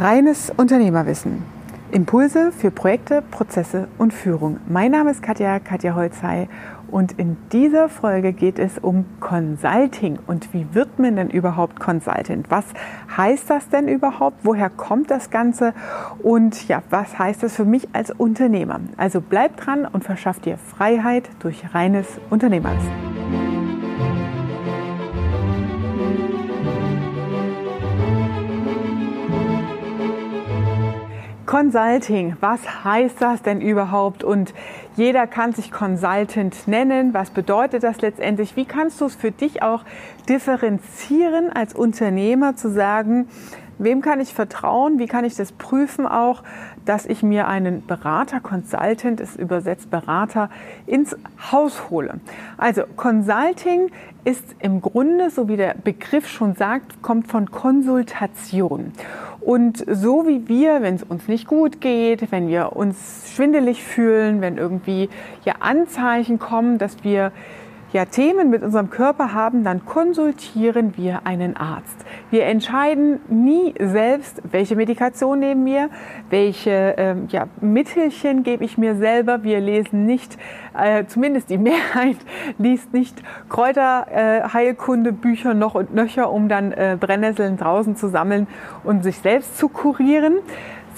Reines Unternehmerwissen. Impulse für Projekte, Prozesse und Führung. Mein Name ist Katja, Katja Holzei und in dieser Folge geht es um Consulting und wie wird man denn überhaupt Consultant? Was heißt das denn überhaupt? Woher kommt das Ganze? Und ja, was heißt das für mich als Unternehmer? Also bleib dran und verschaff dir Freiheit durch reines Unternehmerwissen. Consulting, was heißt das denn überhaupt? Und jeder kann sich Consultant nennen. Was bedeutet das letztendlich? Wie kannst du es für dich auch differenzieren als Unternehmer zu sagen, wem kann ich vertrauen? Wie kann ich das prüfen auch, dass ich mir einen Berater, Consultant, ist übersetzt Berater, ins Haus hole? Also Consulting ist im Grunde, so wie der Begriff schon sagt, kommt von Konsultation. Und so wie wir, wenn es uns nicht gut geht, wenn wir uns schwindelig fühlen, wenn irgendwie ja Anzeichen kommen, dass wir ja Themen mit unserem Körper haben, dann konsultieren wir einen Arzt. Wir entscheiden nie selbst, welche Medikation nehmen wir, welche ähm, ja, Mittelchen gebe ich mir selber. Wir lesen nicht, äh, zumindest die Mehrheit liest nicht Kräuterheilkunde-Bücher äh, noch und nöcher, um dann äh, Brennnesseln draußen zu sammeln und sich selbst zu kurieren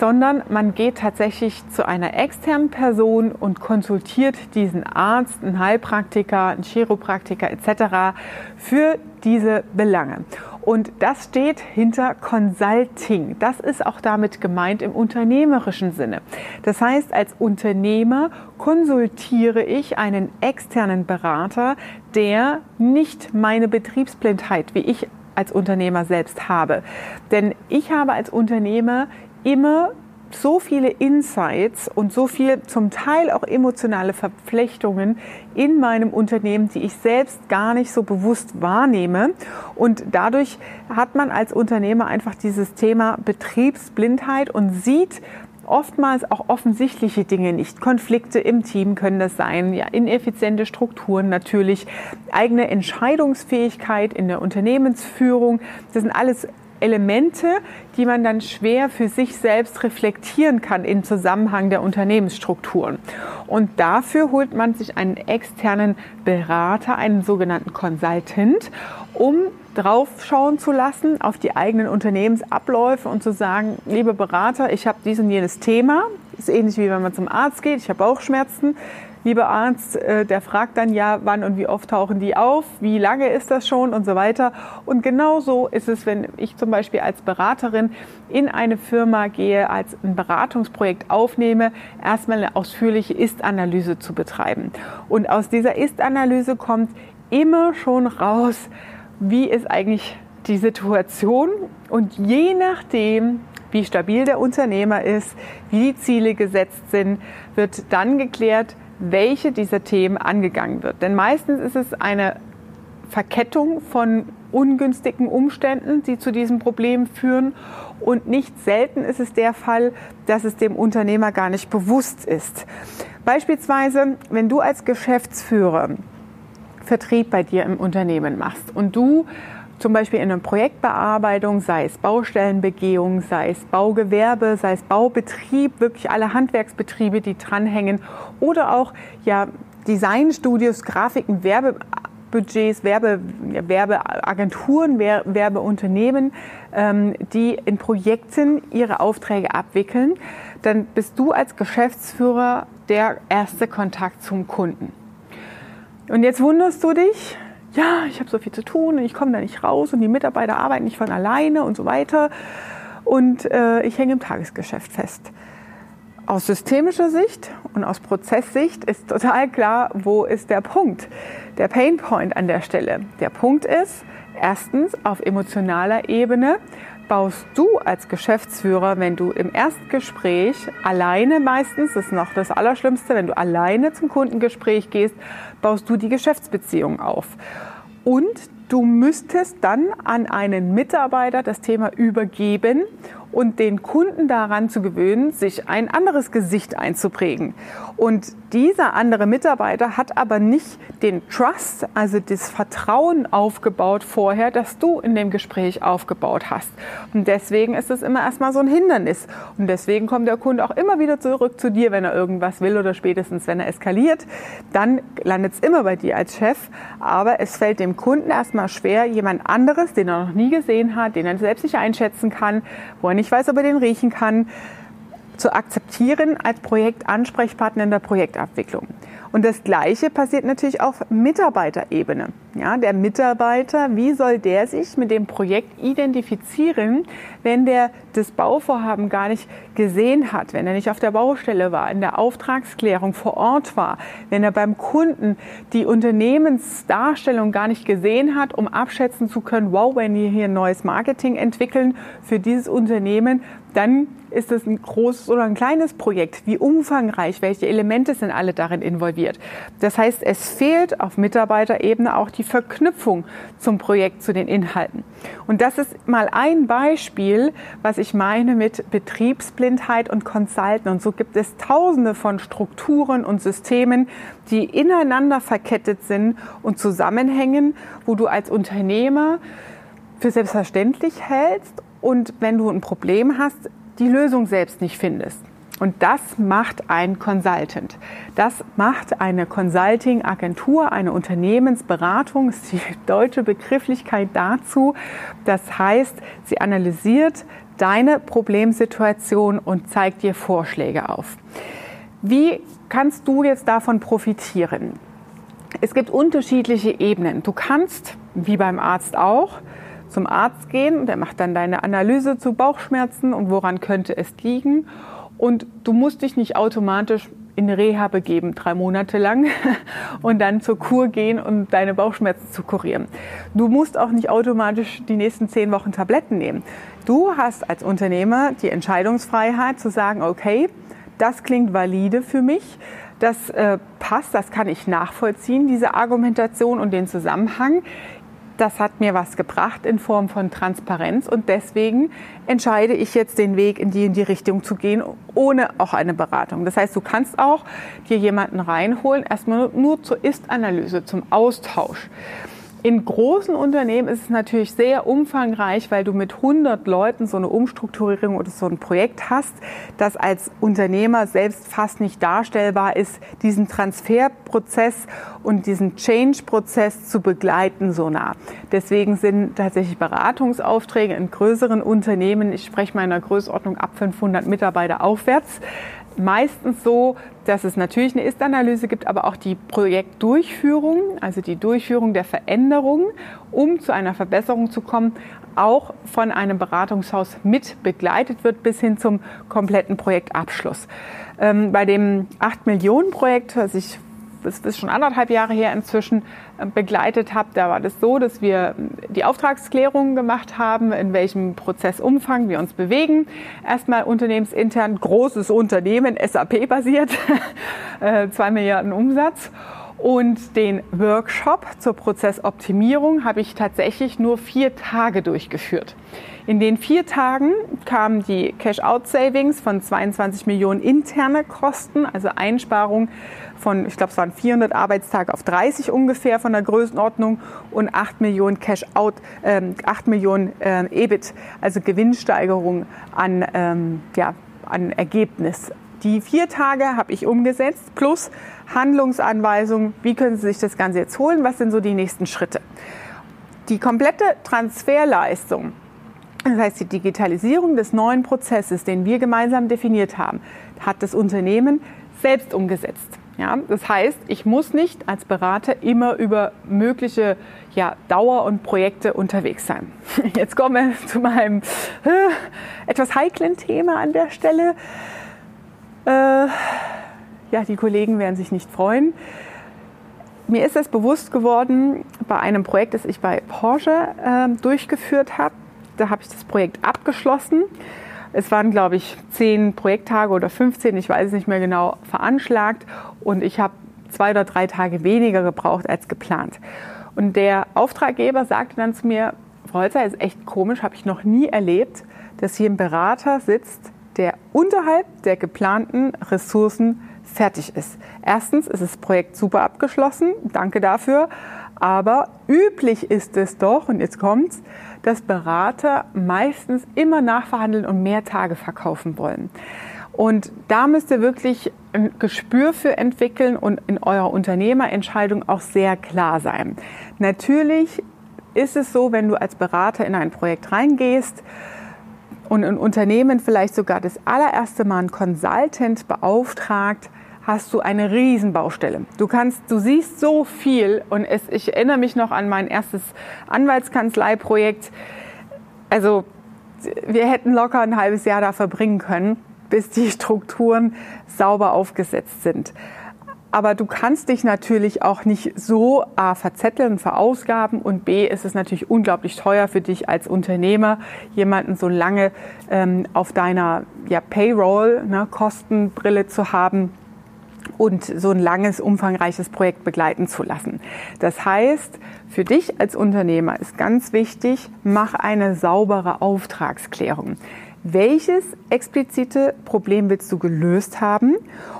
sondern man geht tatsächlich zu einer externen Person und konsultiert diesen Arzt, einen Heilpraktiker, einen Chiropraktiker etc. für diese Belange. Und das steht hinter Consulting. Das ist auch damit gemeint im unternehmerischen Sinne. Das heißt, als Unternehmer konsultiere ich einen externen Berater, der nicht meine Betriebsblindheit, wie ich als Unternehmer selbst habe. Denn ich habe als Unternehmer immer so viele Insights und so viel zum Teil auch emotionale Verflechtungen in meinem Unternehmen, die ich selbst gar nicht so bewusst wahrnehme. Und dadurch hat man als Unternehmer einfach dieses Thema Betriebsblindheit und sieht oftmals auch offensichtliche Dinge nicht. Konflikte im Team können das sein, ja, ineffiziente Strukturen natürlich, eigene Entscheidungsfähigkeit in der Unternehmensführung. Das sind alles Elemente, die man dann schwer für sich selbst reflektieren kann im Zusammenhang der Unternehmensstrukturen. Und dafür holt man sich einen externen Berater, einen sogenannten Consultant, um draufschauen zu lassen auf die eigenen Unternehmensabläufe und zu sagen, liebe Berater, ich habe dies und jenes Thema. Ist ähnlich wie wenn man zum Arzt geht, ich habe Bauchschmerzen lieber Arzt, äh, der fragt dann ja, wann und wie oft tauchen die auf, wie lange ist das schon und so weiter. Und genauso ist es, wenn ich zum Beispiel als Beraterin in eine Firma gehe, als ein Beratungsprojekt aufnehme, erstmal eine ausführliche Ist-Analyse zu betreiben. Und aus dieser Ist-Analyse kommt immer schon raus, wie ist eigentlich die Situation und je nachdem, wie stabil der Unternehmer ist, wie die Ziele gesetzt sind, wird dann geklärt, welche dieser Themen angegangen wird. Denn meistens ist es eine Verkettung von ungünstigen Umständen, die zu diesem Problem führen. Und nicht selten ist es der Fall, dass es dem Unternehmer gar nicht bewusst ist. Beispielsweise, wenn du als Geschäftsführer Vertrieb bei dir im Unternehmen machst und du zum Beispiel in einer Projektbearbeitung, sei es Baustellenbegehung, sei es Baugewerbe, sei es Baubetrieb, wirklich alle Handwerksbetriebe, die dranhängen oder auch ja, Designstudios, Grafiken, Werbebudgets, Werbe, Werbeagenturen, Werbeunternehmen, ähm, die in Projekten ihre Aufträge abwickeln, dann bist du als Geschäftsführer der erste Kontakt zum Kunden. Und jetzt wunderst du dich, ja, ich habe so viel zu tun und ich komme da nicht raus und die Mitarbeiter arbeiten nicht von alleine und so weiter. Und äh, ich hänge im Tagesgeschäft fest. Aus systemischer Sicht und aus Prozesssicht ist total klar, wo ist der Punkt, der Painpoint an der Stelle. Der Punkt ist, erstens auf emotionaler Ebene baust du als Geschäftsführer, wenn du im Erstgespräch alleine meistens, das ist noch das Allerschlimmste, wenn du alleine zum Kundengespräch gehst, baust du die Geschäftsbeziehung auf. Und du müsstest dann an einen Mitarbeiter das Thema übergeben und den Kunden daran zu gewöhnen, sich ein anderes Gesicht einzuprägen. Und dieser andere Mitarbeiter hat aber nicht den Trust, also das Vertrauen aufgebaut vorher, das du in dem Gespräch aufgebaut hast. Und deswegen ist es immer erstmal so ein Hindernis. Und deswegen kommt der Kunde auch immer wieder zurück zu dir, wenn er irgendwas will oder spätestens, wenn er eskaliert. Dann landet es immer bei dir als Chef. Aber es fällt dem Kunden erstmal schwer, jemand anderes, den er noch nie gesehen hat, den er selbst nicht einschätzen kann, wo er nicht weiß, ob er den riechen kann, zu akzeptieren als Projektansprechpartner in der Projektabwicklung. Und das Gleiche passiert natürlich auf Mitarbeiterebene. Ja, der Mitarbeiter, wie soll der sich mit dem Projekt identifizieren, wenn der das Bauvorhaben gar nicht gesehen hat, wenn er nicht auf der Baustelle war, in der Auftragsklärung vor Ort war, wenn er beim Kunden die Unternehmensdarstellung gar nicht gesehen hat, um abschätzen zu können, wow, wenn wir hier ein neues Marketing entwickeln für dieses Unternehmen, dann ist es ein großes oder ein kleines Projekt? Wie umfangreich? Welche Elemente sind alle darin involviert? Das heißt, es fehlt auf Mitarbeiterebene auch die Verknüpfung zum Projekt, zu den Inhalten. Und das ist mal ein Beispiel, was ich meine mit Betriebsblindheit und Consulten. Und so gibt es tausende von Strukturen und Systemen, die ineinander verkettet sind und zusammenhängen, wo du als Unternehmer für selbstverständlich hältst und wenn du ein Problem hast, die Lösung selbst nicht findest. Und das macht ein Consultant. Das macht eine Consulting-Agentur, eine Unternehmensberatung, ist die deutsche Begrifflichkeit dazu. Das heißt, sie analysiert deine Problemsituation und zeigt dir Vorschläge auf. Wie kannst du jetzt davon profitieren? Es gibt unterschiedliche Ebenen. Du kannst, wie beim Arzt auch, zum Arzt gehen. Der macht dann deine Analyse zu Bauchschmerzen und woran könnte es liegen. Und du musst dich nicht automatisch in Reha begeben, drei Monate lang, und dann zur Kur gehen und um deine Bauchschmerzen zu kurieren. Du musst auch nicht automatisch die nächsten zehn Wochen Tabletten nehmen. Du hast als Unternehmer die Entscheidungsfreiheit zu sagen, okay, das klingt valide für mich, das äh, passt, das kann ich nachvollziehen, diese Argumentation und den Zusammenhang das hat mir was gebracht in Form von Transparenz und deswegen entscheide ich jetzt den Weg in die in die Richtung zu gehen, ohne auch eine Beratung. Das heißt, du kannst auch dir jemanden reinholen, erstmal nur zur Ist-Analyse, zum Austausch. In großen Unternehmen ist es natürlich sehr umfangreich, weil du mit 100 Leuten so eine Umstrukturierung oder so ein Projekt hast, das als Unternehmer selbst fast nicht darstellbar ist, diesen Transferprozess und diesen Change-Prozess zu begleiten so nah. Deswegen sind tatsächlich Beratungsaufträge in größeren Unternehmen, ich spreche mal in Größenordnung ab 500 Mitarbeiter aufwärts, meistens so, dass es natürlich eine Ist-Analyse gibt, aber auch die Projektdurchführung, also die Durchführung der Veränderungen, um zu einer Verbesserung zu kommen, auch von einem Beratungshaus mit begleitet wird bis hin zum kompletten Projektabschluss. Ähm, bei dem 8 Millionen Projekt, was ich das ist schon anderthalb Jahre her inzwischen, äh, begleitet habe, da war das so, dass wir die Auftragsklärung gemacht haben, in welchem Prozessumfang wir uns bewegen. Erstmal unternehmensintern, großes Unternehmen, SAP-basiert, äh, zwei Milliarden Umsatz. Und den Workshop zur Prozessoptimierung habe ich tatsächlich nur vier Tage durchgeführt. In den vier Tagen kamen die Cash-out-Savings von 22 Millionen interne Kosten, also Einsparung von, ich glaube, es waren 400 Arbeitstage auf 30 ungefähr von der Größenordnung und 8 Millionen Cash-out, äh, 8 Millionen äh, EBIT, also Gewinnsteigerung an, ähm, ja, an Ergebnis. Die vier Tage habe ich umgesetzt, plus Handlungsanweisungen, wie können Sie sich das Ganze jetzt holen, was sind so die nächsten Schritte. Die komplette Transferleistung, das heißt die Digitalisierung des neuen Prozesses, den wir gemeinsam definiert haben, hat das Unternehmen selbst umgesetzt. Ja, das heißt, ich muss nicht als Berater immer über mögliche ja, Dauer und Projekte unterwegs sein. Jetzt kommen wir zu meinem äh, etwas heiklen Thema an der Stelle. Äh, ja, die Kollegen werden sich nicht freuen. Mir ist es bewusst geworden bei einem Projekt, das ich bei Porsche äh, durchgeführt habe. Da habe ich das Projekt abgeschlossen es waren, glaube ich, zehn Projekttage oder 15, ich weiß es nicht mehr genau, veranschlagt. Und ich habe zwei oder drei Tage weniger gebraucht als geplant. Und der Auftraggeber sagte dann zu mir, Frau Holzer, ist echt komisch, habe ich noch nie erlebt, dass hier ein Berater sitzt, der unterhalb der geplanten Ressourcen fertig ist. Erstens ist das Projekt super abgeschlossen, danke dafür. Aber üblich ist es doch, und jetzt kommt's, dass Berater meistens immer nachverhandeln und mehr Tage verkaufen wollen. Und da müsst ihr wirklich ein Gespür für entwickeln und in eurer Unternehmerentscheidung auch sehr klar sein. Natürlich ist es so, wenn du als Berater in ein Projekt reingehst und ein Unternehmen vielleicht sogar das allererste Mal einen Consultant beauftragt, hast du eine Riesenbaustelle. Du kannst, du siehst so viel und es, ich erinnere mich noch an mein erstes Anwaltskanzleiprojekt. Also wir hätten locker ein halbes Jahr da verbringen können, bis die Strukturen sauber aufgesetzt sind. Aber du kannst dich natürlich auch nicht so A verzetteln, verausgaben und B ist es natürlich unglaublich teuer für dich als Unternehmer, jemanden so lange ähm, auf deiner ja, Payroll, ne, Kostenbrille zu haben und so ein langes, umfangreiches Projekt begleiten zu lassen. Das heißt, für dich als Unternehmer ist ganz wichtig, mach eine saubere Auftragsklärung. Welches explizite Problem willst du gelöst haben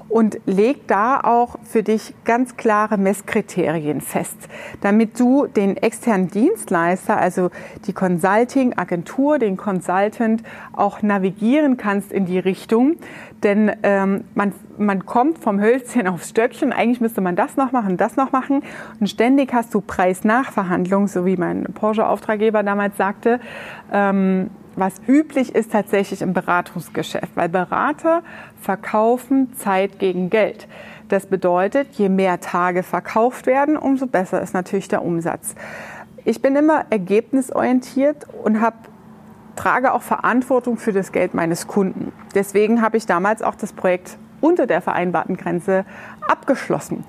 und leg da auch für dich ganz klare Messkriterien fest, damit du den externen Dienstleister, also die Consulting-Agentur, den Consultant auch navigieren kannst in die Richtung. Denn ähm, man, man kommt vom Hölzchen aufs Stöckchen. Eigentlich müsste man das noch machen, das noch machen. Und ständig hast du Preis-Nachverhandlungen, so wie mein Porsche-Auftraggeber damals sagte. Ähm, was üblich ist tatsächlich im Beratungsgeschäft, weil Berater verkaufen Zeit gegen Geld. Das bedeutet, je mehr Tage verkauft werden, umso besser ist natürlich der Umsatz. Ich bin immer ergebnisorientiert und habe trage auch Verantwortung für das Geld meines Kunden. Deswegen habe ich damals auch das Projekt unter der vereinbarten Grenze abgeschlossen.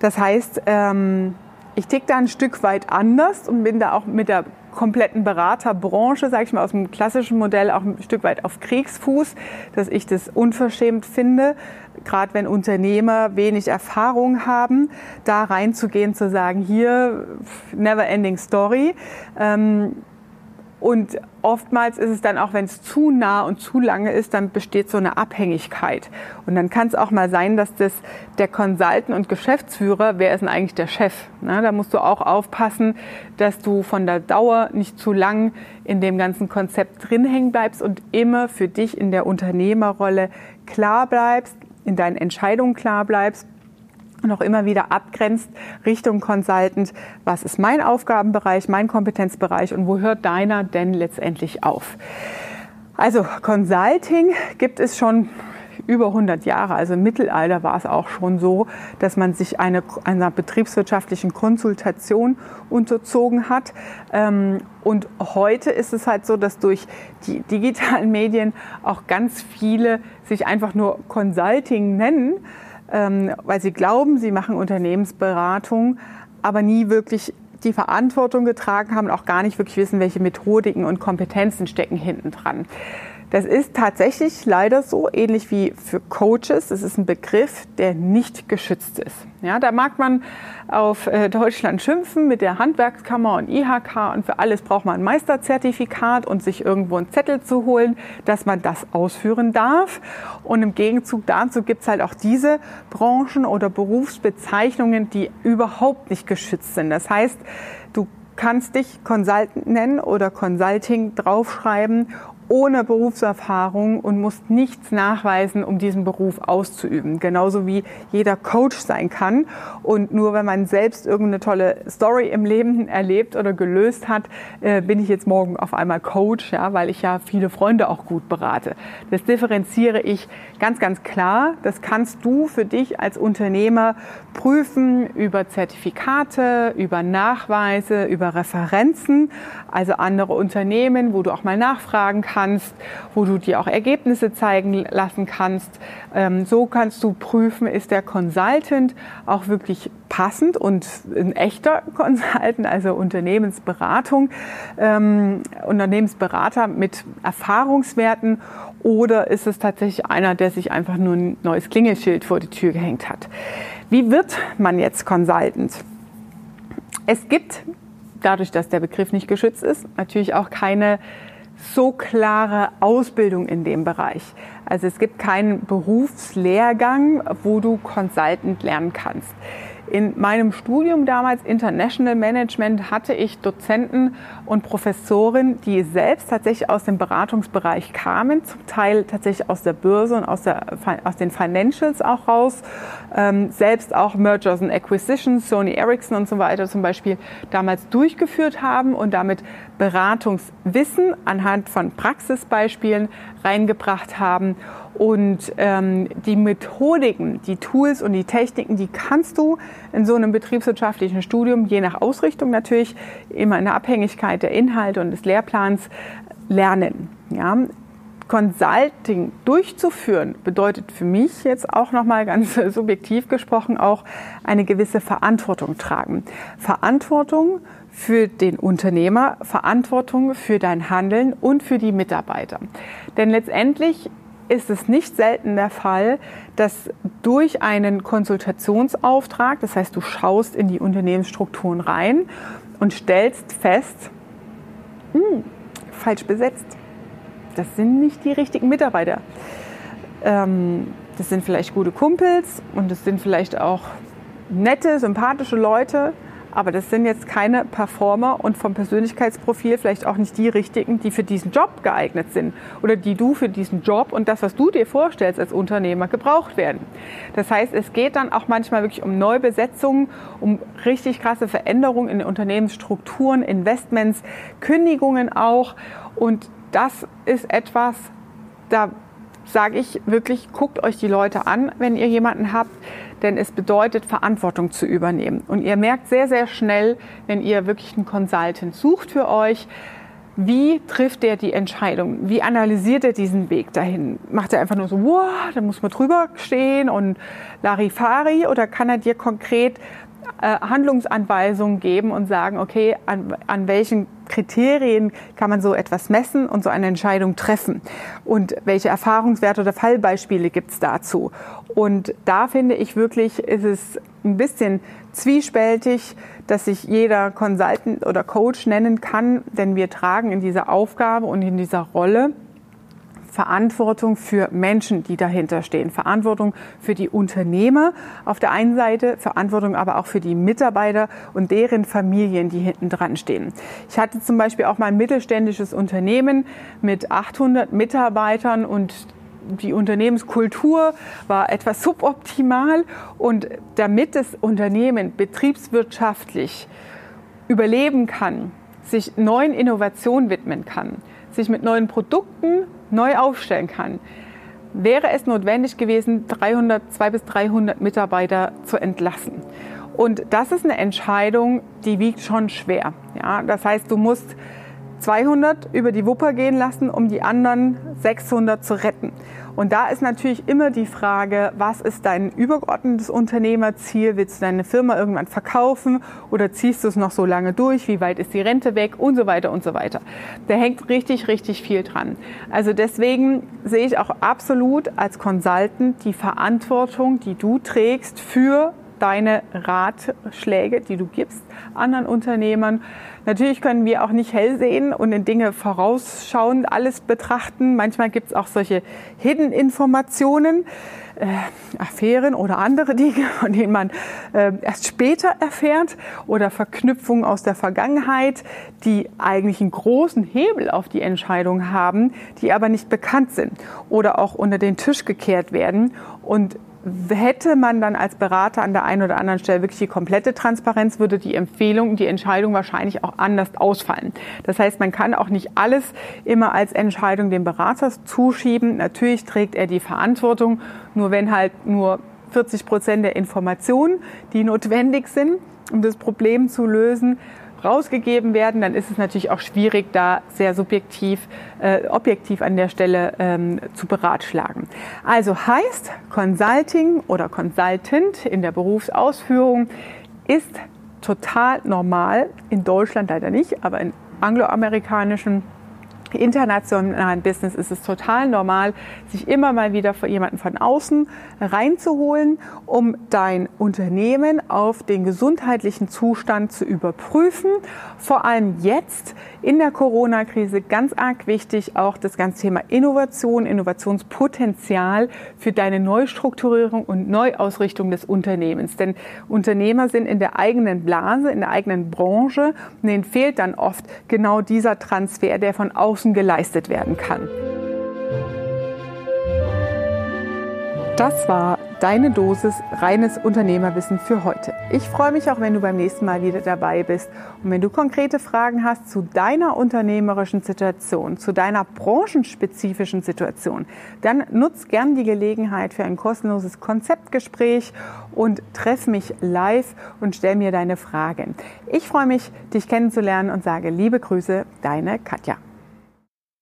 Das heißt, ähm, ich ticke da ein Stück weit anders und bin da auch mit der kompletten Beraterbranche, sage ich mal, aus dem klassischen Modell auch ein Stück weit auf Kriegsfuß, dass ich das unverschämt finde, gerade wenn Unternehmer wenig Erfahrung haben, da reinzugehen, zu sagen, hier, never ending story. Ähm, und oftmals ist es dann auch, wenn es zu nah und zu lange ist, dann besteht so eine Abhängigkeit. Und dann kann es auch mal sein, dass das der Consultant und Geschäftsführer, wer ist denn eigentlich der Chef? Na, da musst du auch aufpassen, dass du von der Dauer nicht zu lang in dem ganzen Konzept drin hängen bleibst und immer für dich in der Unternehmerrolle klar bleibst, in deinen Entscheidungen klar bleibst und immer wieder abgrenzt Richtung Consultant, was ist mein Aufgabenbereich, mein Kompetenzbereich und wo hört deiner denn letztendlich auf? Also Consulting gibt es schon über 100 Jahre. Also im Mittelalter war es auch schon so, dass man sich eine, einer betriebswirtschaftlichen Konsultation unterzogen hat. Ähm, und heute ist es halt so, dass durch die digitalen Medien auch ganz viele sich einfach nur Consulting nennen weil sie glauben, sie machen Unternehmensberatung, aber nie wirklich die Verantwortung getragen haben und auch gar nicht wirklich wissen, welche Methodiken und Kompetenzen stecken hinten dran. Das ist tatsächlich leider so, ähnlich wie für Coaches. Das ist ein Begriff, der nicht geschützt ist. Ja, da mag man auf äh, Deutschland schimpfen mit der Handwerkskammer und IHK und für alles braucht man ein Meisterzertifikat und sich irgendwo einen Zettel zu holen, dass man das ausführen darf. Und im Gegenzug dazu gibt es halt auch diese Branchen oder Berufsbezeichnungen, die überhaupt nicht geschützt sind. Das heißt, du kannst dich Consultant nennen oder Consulting draufschreiben ohne Berufserfahrung und musst nichts nachweisen, um diesen Beruf auszuüben. Genauso wie jeder Coach sein kann. Und nur wenn man selbst irgendeine tolle Story im Leben erlebt oder gelöst hat, äh, bin ich jetzt morgen auf einmal Coach, ja, weil ich ja viele Freunde auch gut berate. Das differenziere ich ganz, ganz klar. Das kannst du für dich als Unternehmer prüfen über Zertifikate, über Nachweise, über Referenzen, also andere Unternehmen, wo du auch mal nachfragen kannst kannst, wo du dir auch Ergebnisse zeigen lassen kannst. Ähm, so kannst du prüfen, ist der Consultant auch wirklich passend und ein echter Consultant, also Unternehmensberatung, ähm, Unternehmensberater mit Erfahrungswerten oder ist es tatsächlich einer, der sich einfach nur ein neues Klingelschild vor die Tür gehängt hat? Wie wird man jetzt Consultant? Es gibt, dadurch, dass der Begriff nicht geschützt ist, natürlich auch keine so klare Ausbildung in dem Bereich. Also es gibt keinen Berufslehrgang, wo du Consultant lernen kannst. In meinem Studium damals International Management hatte ich Dozenten und Professoren, die selbst tatsächlich aus dem Beratungsbereich kamen, zum Teil tatsächlich aus der Börse und aus, der, aus den Financials auch raus, ähm, selbst auch Mergers and Acquisitions, Sony Ericsson und so weiter zum Beispiel damals durchgeführt haben und damit Beratungswissen anhand von Praxisbeispielen reingebracht haben und ähm, die Methodiken, die Tools und die Techniken, die kannst du in so einem betriebswirtschaftlichen Studium, je nach Ausrichtung natürlich, immer in der Abhängigkeit der Inhalte und des Lehrplans lernen. Ja? Consulting durchzuführen bedeutet für mich jetzt auch nochmal ganz subjektiv gesprochen auch eine gewisse Verantwortung tragen. Verantwortung für den Unternehmer, Verantwortung für dein Handeln und für die Mitarbeiter. Denn letztendlich ist es nicht selten der Fall, dass durch einen Konsultationsauftrag, das heißt, du schaust in die Unternehmensstrukturen rein und stellst fest, hm, falsch besetzt. Das sind nicht die richtigen Mitarbeiter. Ähm, das sind vielleicht gute Kumpels und das sind vielleicht auch nette, sympathische Leute, aber das sind jetzt keine Performer und vom Persönlichkeitsprofil vielleicht auch nicht die richtigen, die für diesen Job geeignet sind oder die du für diesen Job und das, was du dir vorstellst als Unternehmer, gebraucht werden. Das heißt, es geht dann auch manchmal wirklich um Neubesetzungen, um richtig krasse Veränderungen in Unternehmensstrukturen, Investments, Kündigungen auch. Und das ist etwas, da sage ich wirklich, guckt euch die Leute an, wenn ihr jemanden habt, denn es bedeutet, Verantwortung zu übernehmen. Und ihr merkt sehr, sehr schnell, wenn ihr wirklich einen Consultant sucht für euch, wie trifft der die Entscheidung? Wie analysiert er diesen Weg dahin? Macht er einfach nur so, wow, da muss man drüber stehen und Larifari oder kann er dir konkret Handlungsanweisungen geben und sagen, okay, an, an welchen Kriterien kann man so etwas messen und so eine Entscheidung treffen? Und welche Erfahrungswerte oder Fallbeispiele gibt es dazu? Und da finde ich wirklich, ist es ein bisschen zwiespältig, dass sich jeder Consultant oder Coach nennen kann, denn wir tragen in dieser Aufgabe und in dieser Rolle Verantwortung für Menschen, die dahinter stehen, Verantwortung für die Unternehmer auf der einen Seite, Verantwortung aber auch für die Mitarbeiter und deren Familien, die hinten dran stehen. Ich hatte zum Beispiel auch mal ein mittelständisches Unternehmen mit 800 Mitarbeitern und die Unternehmenskultur war etwas suboptimal und damit das Unternehmen betriebswirtschaftlich überleben kann, sich neuen Innovationen widmen kann, sich mit neuen Produkten neu aufstellen kann, wäre es notwendig gewesen, 300, 200 bis 300 Mitarbeiter zu entlassen. Und das ist eine Entscheidung, die wiegt schon schwer. Ja, das heißt, du musst 200 über die Wupper gehen lassen, um die anderen 600 zu retten. Und da ist natürlich immer die Frage, was ist dein übergeordnetes Unternehmerziel? Willst du deine Firma irgendwann verkaufen oder ziehst du es noch so lange durch? Wie weit ist die Rente weg? Und so weiter und so weiter. Da hängt richtig, richtig viel dran. Also deswegen sehe ich auch absolut als Consultant die Verantwortung, die du trägst für deine Ratschläge, die du gibst anderen Unternehmern. Natürlich können wir auch nicht hell sehen und in Dinge vorausschauend alles betrachten. Manchmal gibt es auch solche Hidden-Informationen, äh, Affären oder andere Dinge, von denen man äh, erst später erfährt oder Verknüpfungen aus der Vergangenheit, die eigentlich einen großen Hebel auf die Entscheidung haben, die aber nicht bekannt sind oder auch unter den Tisch gekehrt werden. Und hätte man dann als Berater an der einen oder anderen Stelle wirklich die komplette Transparenz, würde die Empfehlung, die Entscheidung wahrscheinlich auch anders ausfallen. Das heißt, man kann auch nicht alles immer als Entscheidung dem Berater zuschieben. Natürlich trägt er die Verantwortung, nur wenn halt nur 40 Prozent der Informationen, die notwendig sind, um das Problem zu lösen, rausgegeben werden, dann ist es natürlich auch schwierig, da sehr subjektiv, äh, objektiv an der Stelle ähm, zu beratschlagen. Also heißt, Consulting oder Consultant in der Berufsausführung ist total normal, in Deutschland leider nicht, aber in angloamerikanischen internationalen Business ist es total normal, sich immer mal wieder jemanden von außen reinzuholen, um dein Unternehmen auf den gesundheitlichen Zustand zu überprüfen. Vor allem jetzt in der Corona-Krise ganz arg wichtig auch das ganze Thema Innovation, Innovationspotenzial für deine Neustrukturierung und Neuausrichtung des Unternehmens. Denn Unternehmer sind in der eigenen Blase, in der eigenen Branche und denen fehlt dann oft genau dieser Transfer, der von außen geleistet werden kann. Das war deine Dosis reines Unternehmerwissen für heute. Ich freue mich auch, wenn du beim nächsten Mal wieder dabei bist. Und wenn du konkrete Fragen hast zu deiner unternehmerischen Situation, zu deiner branchenspezifischen Situation, dann nutz gern die Gelegenheit für ein kostenloses Konzeptgespräch und treff mich live und stell mir deine Fragen. Ich freue mich, dich kennenzulernen und sage liebe Grüße, deine Katja.